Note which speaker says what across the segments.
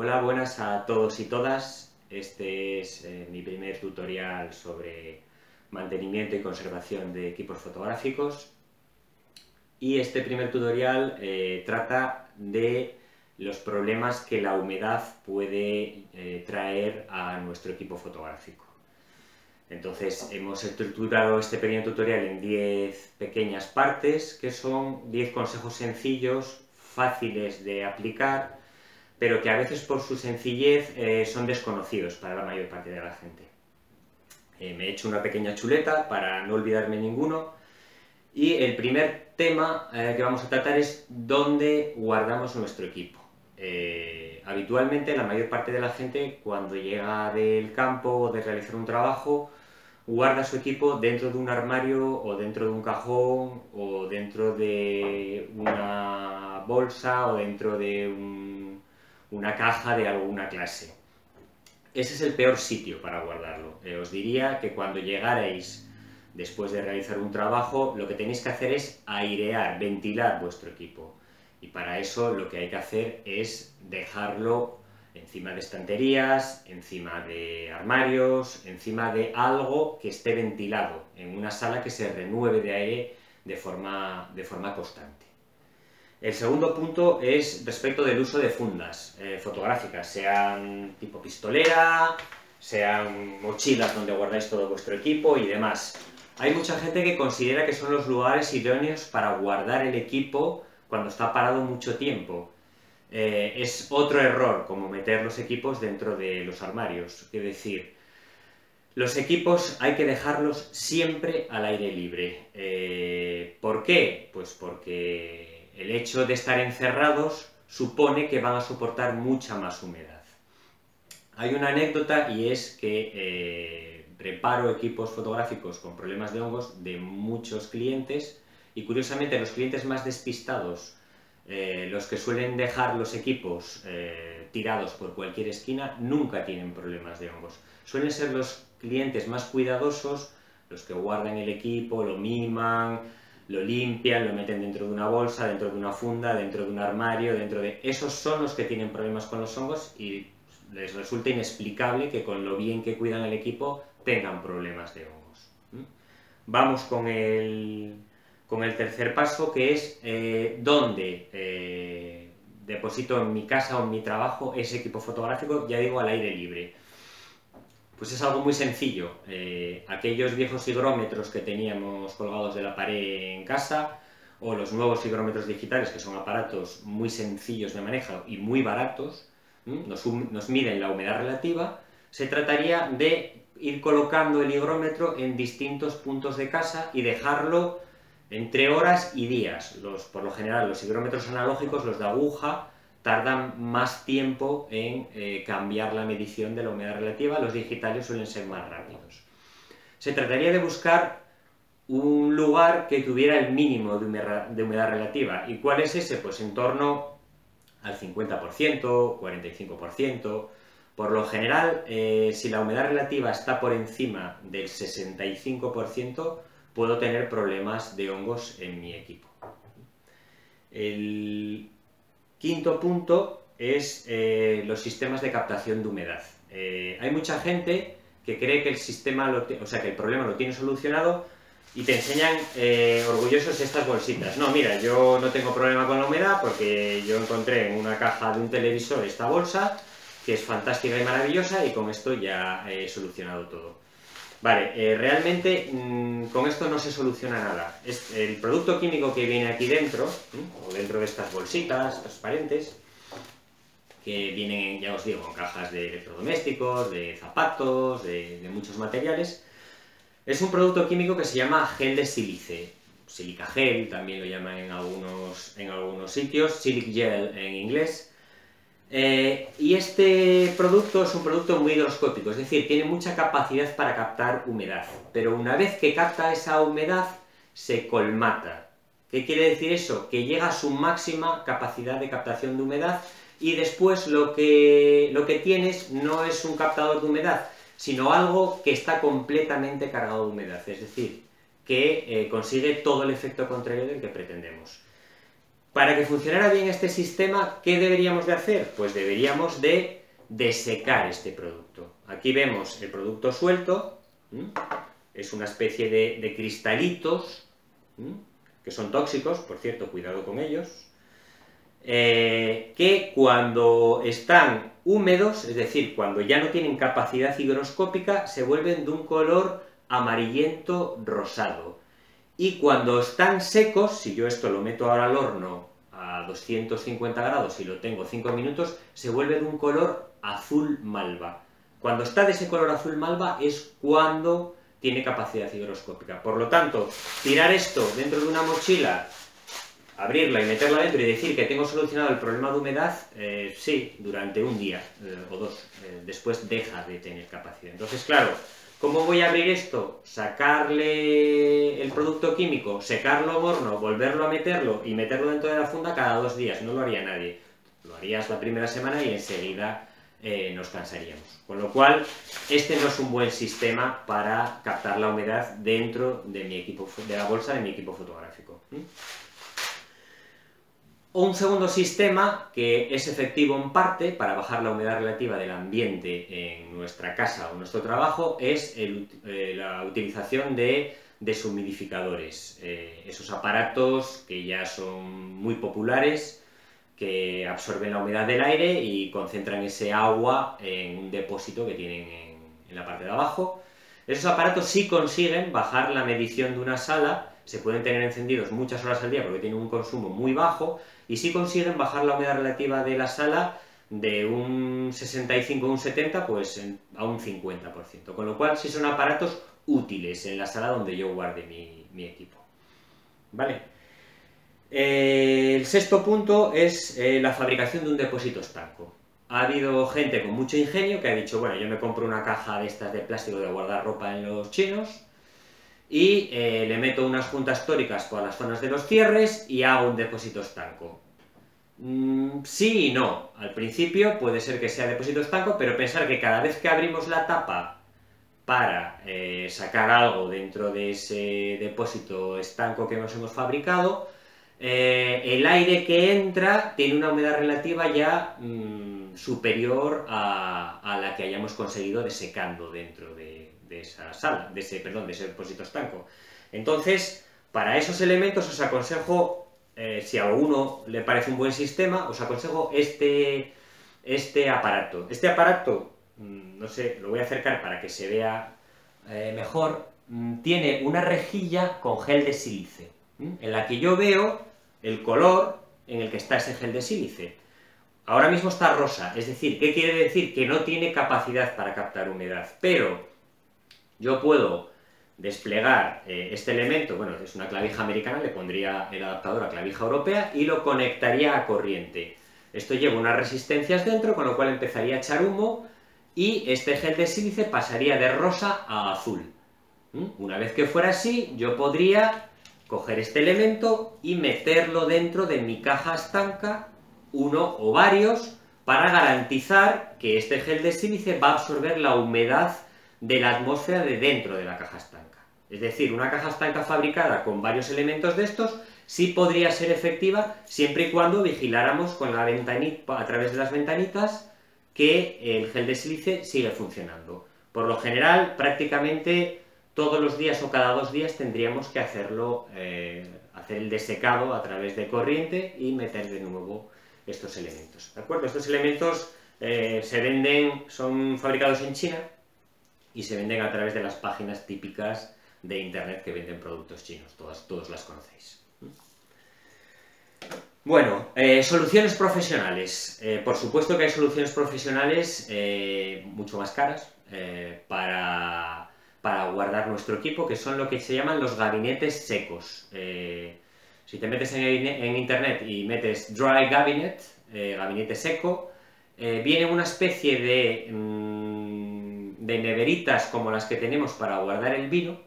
Speaker 1: Hola, buenas a todos y todas. Este es eh, mi primer tutorial sobre mantenimiento y conservación de equipos fotográficos. Y este primer tutorial eh, trata de los problemas que la humedad puede eh, traer a nuestro equipo fotográfico. Entonces hemos estructurado este pequeño tutorial en 10 pequeñas partes, que son 10 consejos sencillos, fáciles de aplicar, pero que a veces por su sencillez eh, son desconocidos para la mayor parte de la gente. Eh, me he hecho una pequeña chuleta para no olvidarme ninguno, y el primer tema eh, que vamos a tratar es dónde guardamos nuestro equipo. habitualmente la mayor parte de la gente cuando llega del campo o de realizar un trabajo guarda su equipo dentro de un armario o dentro de un cajón o dentro de una bolsa o dentro de una caja de alguna clase. Ese es el peor sitio para guardarlo. Eh, os diría que cuando llegarais después de realizar un trabajo, lo que tenéis que hacer es airear, ventilar vuestro equipo. Y para eso lo que hay que hacer es dejarlo encima de estanterías, encima de armarios, encima de algo que esté ventilado, en una sala que se renueve de aire de forma, de forma constante. El segundo punto es respecto del uso de fundas eh, fotográficas, sean tipo pistolera, sean mochilas donde guardáis todo vuestro equipo y demás. Hay mucha gente que considera que son los lugares idóneos para guardar el equipo cuando está parado mucho tiempo. Eh, es otro error, como meter los equipos dentro de los armarios. Es decir, los equipos hay que dejarlos siempre al aire libre. Eh, ¿Por qué? Pues porque el hecho de estar encerrados supone que van a soportar mucha más humedad. Hay una anécdota y es que eh, preparo equipos fotográficos con problemas de hongos de muchos clientes y curiosamente los clientes más despistados eh, los que suelen dejar los equipos eh, tirados por cualquier esquina nunca tienen problemas de hongos. Suelen ser los clientes más cuidadosos los que guardan el equipo, lo miman, lo limpian, lo meten dentro de una bolsa, dentro de una funda, dentro de un armario, dentro de... Esos son los que tienen problemas con los hongos y les resulta inexplicable que con lo bien que cuidan el equipo tengan problemas de hongos. Vamos con el, con el tercer paso, que es eh, dónde eh, deposito en mi casa o en mi trabajo ese equipo fotográfico, ya digo, al aire libre. Pues es algo muy sencillo. Eh, aquellos viejos higrómetros que teníamos colgados de la pared en casa, o los nuevos higrómetros digitales, que son aparatos muy sencillos de manejo y muy baratos, nos, nos miden la humedad relativa, se trataría de ir colocando el higrómetro en distintos puntos de casa y dejarlo entre horas y días. Los, por lo general, los higrómetros analógicos, los de aguja, tardan más tiempo en eh, cambiar la medición de la humedad relativa, los digitales suelen ser más rápidos. Se trataría de buscar un lugar que tuviera el mínimo de humedad, relativa. ¿Y cuál es ese? Pues en torno al 50%, 45%. Por lo general, eh, si la humedad relativa está por encima del 65%, puedo tener problemas de hongos en mi equipo. El quinto punto es eh, los sistemas de captación de humedad. Eh, hay mucha gente que cree que el sistema, o sea, que el problema lo tiene solucionado y te enseñan eh, orgullosos estas bolsitas. No, mira, yo no tengo problema con la humedad porque yo encontré en una caja de un televisor esta bolsa que es fantástica y maravillosa y con esto ya he solucionado todo. Vale, eh, realmente mm, con esto no se soluciona nada. El producto químico que viene aquí dentro, o dentro de estas bolsitas transparentes, que vienen, ya os digo, en cajas de electrodomésticos, de zapatos, de, muchos materiales, es un producto químico que se llama gel de sílice, silica gel, también lo llaman en algunos, en algunos sitios, silic gel en inglés, eh, y este producto es un producto muy higroscópico, es decir, tiene mucha capacidad para captar humedad, pero una vez que capta esa humedad, se colmata. ¿Qué quiere decir eso? Que llega a su máxima capacidad de captación de humedad y después lo que, lo que tienes no es un captador de humedad, sino algo que está completamente cargado de humedad, es decir, que eh, consigue todo el efecto contrario del que pretendemos. Para que funcionara bien este sistema, ¿qué deberíamos de hacer? Pues deberíamos de desecar este producto. Aquí vemos el producto suelto, es una especie de, cristalitos, que son tóxicos, por cierto, cuidado con ellos, eh, que cuando están húmedos, es decir, cuando ya no tienen capacidad higroscópica, se vuelven de un color amarillento rosado. Y cuando están secos, si yo esto lo meto ahora al horno a 250 grados y lo tengo 5 minutos, se vuelve de un color azul malva. Cuando está de ese color azul malva es cuando tiene capacidad higroscópica. Por lo tanto, tirar esto dentro de una mochila, abrirla y meterla dentro y decir que tengo solucionado el problema de humedad, eh, sí, durante un día eh, o dos. Eh, después deja de tener capacidad. Entonces, claro, ¿cómo voy a abrir esto? Sacarle el producto químico, secarlo a horno, volverlo a meterlo y meterlo dentro de la funda cada dos días. No lo haría nadie. Lo harías la primera semana y enseguida nos cansaríamos. Con lo cual, este no es un buen sistema para captar la humedad dentro de, mi equipo, de la bolsa de mi equipo fotográfico. Un segundo sistema que es efectivo en parte para bajar la humedad relativa del ambiente en nuestra casa o nuestro trabajo es eh, la utilización de deshumidificadores. Eh, esos aparatos que ya son muy populares, que absorben la humedad del aire y concentran ese agua en un depósito que tienen en, la parte de abajo. Esos aparatos sí consiguen bajar la medición de una sala, se pueden tener encendidos muchas horas al día porque tienen un consumo muy bajo, y sí consiguen bajar la humedad relativa de la sala de un 65 o un 70 pues a un 50%, con lo cual sí son aparatos útiles en la sala donde yo guarde mi, mi equipo. ¿Vale? Eh, el sexto punto es eh, la fabricación de un depósito estanco. Ha habido gente con mucho ingenio que ha dicho, bueno, yo me compro una caja de estas de plástico de guardar ropa en los chinos y eh, le meto unas juntas tóricas por las zonas de los cierres y hago un depósito estanco. Mm, sí y no. Al principio puede ser que sea depósito estanco, pero pensar que cada vez que abrimos la tapa para sacar algo dentro de ese depósito estanco que nos hemos fabricado, eh, el aire que entra tiene una humedad relativa ya mm, superior a, la que hayamos conseguido desecando dentro de, esa sala, de ese, perdón, de ese depósito estanco. Entonces, para esos elementos os aconsejo, eh, si a alguno le parece un buen sistema, os aconsejo este, este aparato. Este aparato, mm, no sé, lo voy a acercar para que se vea eh, mejor, mm, tiene una rejilla con gel de sílice, en la que yo veo el color en el que está ese gel de sílice. Ahora mismo está rosa, es decir, ¿qué quiere decir? Que no tiene capacidad para captar humedad, pero yo puedo desplegar eh, este elemento, bueno, es una clavija americana, le pondría el adaptador a clavija europea y lo conectaría a corriente. Esto lleva unas resistencias dentro, con lo cual empezaría a echar humo y este gel de sílice pasaría de rosa a azul. ¿Mm? Una vez que fuera así, yo podría coger este elemento y meterlo dentro de mi caja estanca, uno o varios, para garantizar que este gel de sílice va a absorber la humedad de la atmósfera de dentro de la caja estanca. Es decir, una caja estanca fabricada con varios elementos de estos sí podría ser efectiva siempre y cuando vigiláramos con la ventanita, a través de las ventanitas que el gel de sílice sigue funcionando. Por lo general, prácticamente todos los días o cada dos días tendríamos que hacerlo, eh, hacer el desecado a través de corriente y meter de nuevo estos elementos. ¿De acuerdo? Estos elementos eh, se venden, son fabricados en China y se venden a través de las páginas típicas de internet que venden productos chinos, todas, todos las conocéis. Bueno, eh, soluciones profesionales. por supuesto que hay soluciones profesionales mucho más caras para para guardar nuestro equipo, que son lo que se llaman los gabinetes secos. Eh, si te metes en, internet y metes dry cabinet, eh, gabinete seco, eh, viene una especie de, mm, de neveritas como las que tenemos para guardar el vino,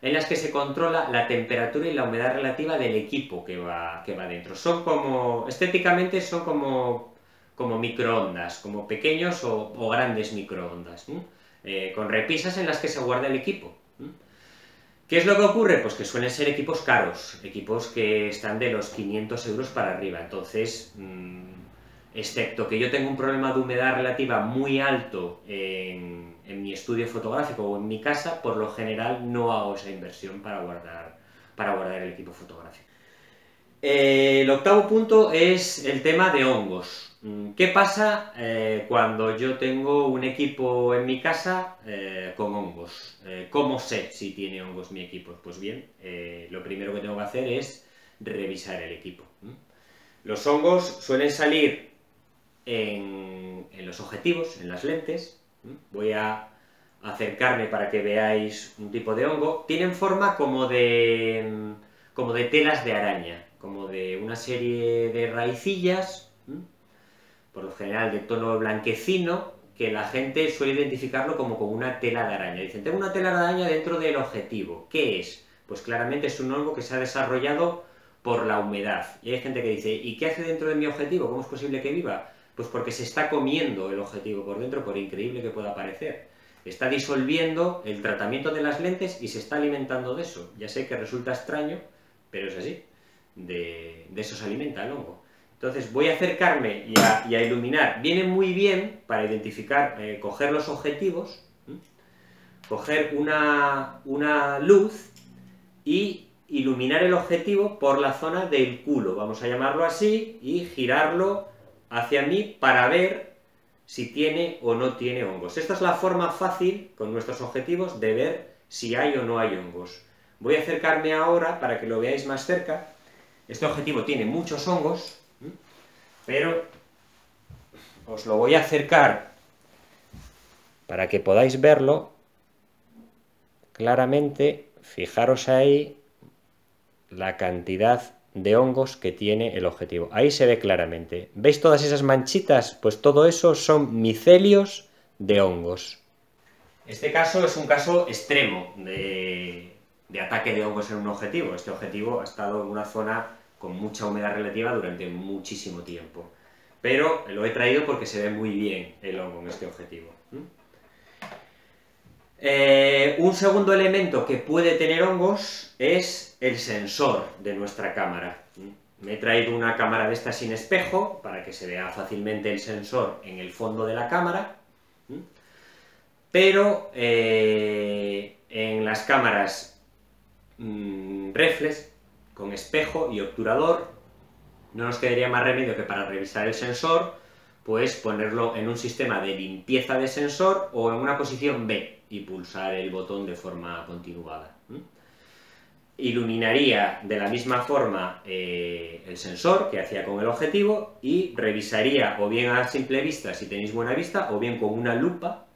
Speaker 1: en las que se controla la temperatura y la humedad relativa del equipo que va, que va dentro. Son como, estéticamente son como, como microondas, como pequeños o, grandes microondas. Eh, con repisas en las que se guarda el equipo. ¿Qué es lo que ocurre? Pues que suelen ser equipos caros, equipos que están de los 500 euros para arriba. Entonces, mm, excepto que yo tengo un problema de humedad relativa muy alto en, mi estudio fotográfico o en mi casa, por lo general no hago esa inversión para guardar, para guardar el equipo fotográfico. Eh, el octavo punto es el tema de hongos. Mm, ¿Qué pasa eh, cuando yo tengo un equipo en mi casa eh, con hongos? ¿Cómo sé si tiene hongos mi equipo? Pues bien, lo primero que tengo que hacer es revisar el equipo. Los hongos suelen salir en, los objetivos, en las lentes. Voy a acercarme para que veáis un tipo de hongo. Tienen forma como de, como de telas de araña, como de una serie de raicillas por lo general de tono blanquecino, que la gente suele identificarlo como con una tela de araña. Dicen, tengo una tela de araña dentro del objetivo. ¿Qué es? Pues claramente es un hongo que se ha desarrollado por la humedad. Y hay gente que dice, ¿y qué hace dentro de mi objetivo? ¿Cómo es posible que viva? Pues porque se está comiendo el objetivo por dentro, por increíble que pueda parecer. Está disolviendo el tratamiento de las lentes y se está alimentando de eso. Ya sé que resulta extraño, pero es así. De, de eso se alimenta el hongo. Entonces voy a acercarme y a, iluminar. Viene muy bien para identificar, eh, coger los objetivos, coger una, una luz y iluminar el objetivo por la zona del culo, vamos a llamarlo así, y girarlo hacia mí para ver si tiene o no tiene hongos. Esta es la forma fácil, con nuestros objetivos, de ver si hay o no hay hongos. Voy a acercarme ahora para que lo veáis más cerca. Este objetivo tiene muchos hongos, pero os lo voy a acercar para que podáis verlo claramente. Fijaros ahí la cantidad de hongos que tiene el objetivo. Ahí se ve claramente. ¿Veis todas esas manchitas? Pues todo eso son micelios de hongos. Este caso es un caso extremo de, de ataque de hongos en un objetivo. Este objetivo ha estado en una zona con mucha humedad relativa durante muchísimo tiempo. Pero lo he traído porque se ve muy bien el hongo en este objetivo. Eh, un segundo elemento que puede tener hongos es el sensor de nuestra cámara. Me he traído una cámara de esta sin espejo para que se vea fácilmente el sensor en el fondo de la cámara, pero eh, en las cámaras mm, reflex con espejo y obturador, no nos quedaría más remedio que para revisar el sensor, pues ponerlo en un sistema de limpieza de sensor o en una posición B y pulsar el botón de forma continuada. Iluminaría de la misma forma eh, el sensor que hacía con el objetivo y revisaría o bien a simple vista si tenéis buena vista o bien con una lupa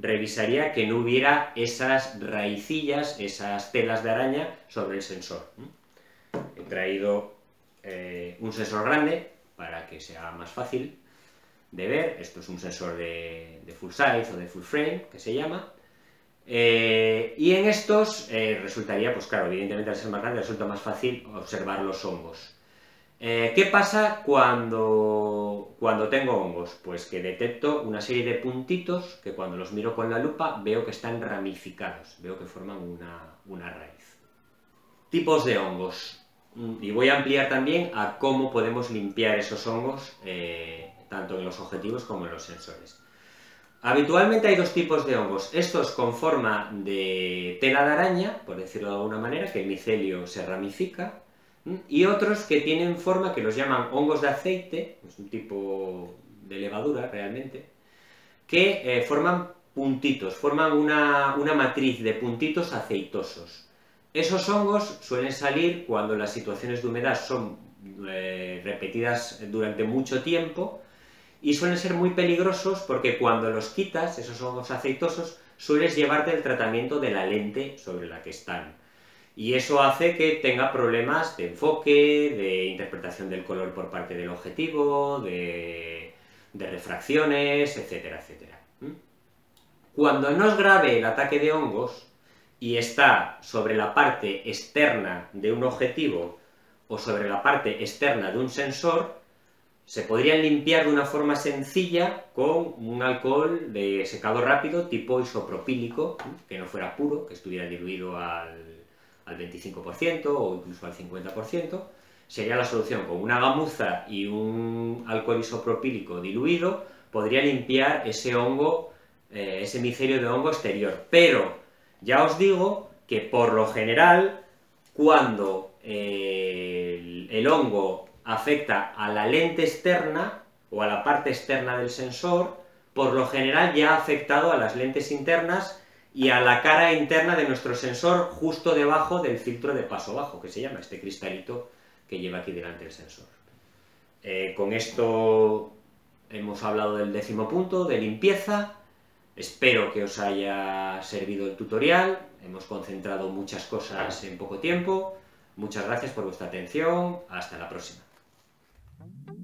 Speaker 1: revisaría que no hubiera esas raicillas, esas telas de araña sobre el sensor. He traído eh, un sensor grande para que sea más fácil de ver. Esto es un sensor de, full size o de full frame, que se llama. Eh, y en estos eh, resultaría, pues claro, evidentemente al ser más grande resulta más fácil observar los hongos. ¿Qué pasa cuando, cuando tengo hongos? Pues que detecto una serie de puntitos que cuando los miro con la lupa veo que están ramificados, veo que forman una raíz. Tipos de hongos. Y voy a ampliar también a cómo podemos limpiar esos hongos, eh, tanto en los objetivos como en los sensores. Habitualmente hay dos tipos de hongos, estos con forma de tela de araña, por decirlo de alguna manera, que el micelio se ramifica, y otros que tienen forma que los llaman hongos de aceite, es un tipo de levadura realmente, que eh, forman puntitos, forman una matriz de puntitos aceitosos. Esos hongos suelen salir cuando las situaciones de humedad son eh, repetidas durante mucho tiempo y suelen ser muy peligrosos porque cuando los quitas, esos hongos aceitosos, sueles llevarte el tratamiento de la lente sobre la que están. Y eso hace que tenga problemas de enfoque, de interpretación del color por parte del objetivo, de, refracciones, etcétera, etcétera. Cuando no es grave el ataque de hongos, y está sobre la parte externa de un objetivo o sobre la parte externa de un sensor, se podrían limpiar de una forma sencilla con un alcohol de secado rápido tipo isopropílico, que no fuera puro, que estuviera diluido al, al 25% o incluso al 50%, sería la solución con una gamuza y un alcohol isopropílico diluido, podría limpiar ese hongo, eh, ese micelio de hongo exterior. Pero ya os digo que por lo general, cuando eh, el, hongo afecta a la lente externa o a la parte externa del sensor, por lo general ya ha afectado a las lentes internas y a la cara interna de nuestro sensor justo debajo del filtro de paso bajo, que se llama este cristalito que lleva aquí delante el sensor. Eh, con esto hemos hablado del décimo punto, de limpieza. Espero que os haya servido el tutorial. Hemos concentrado muchas cosas en poco tiempo. Muchas gracias por vuestra atención. Hasta la próxima. Thank you.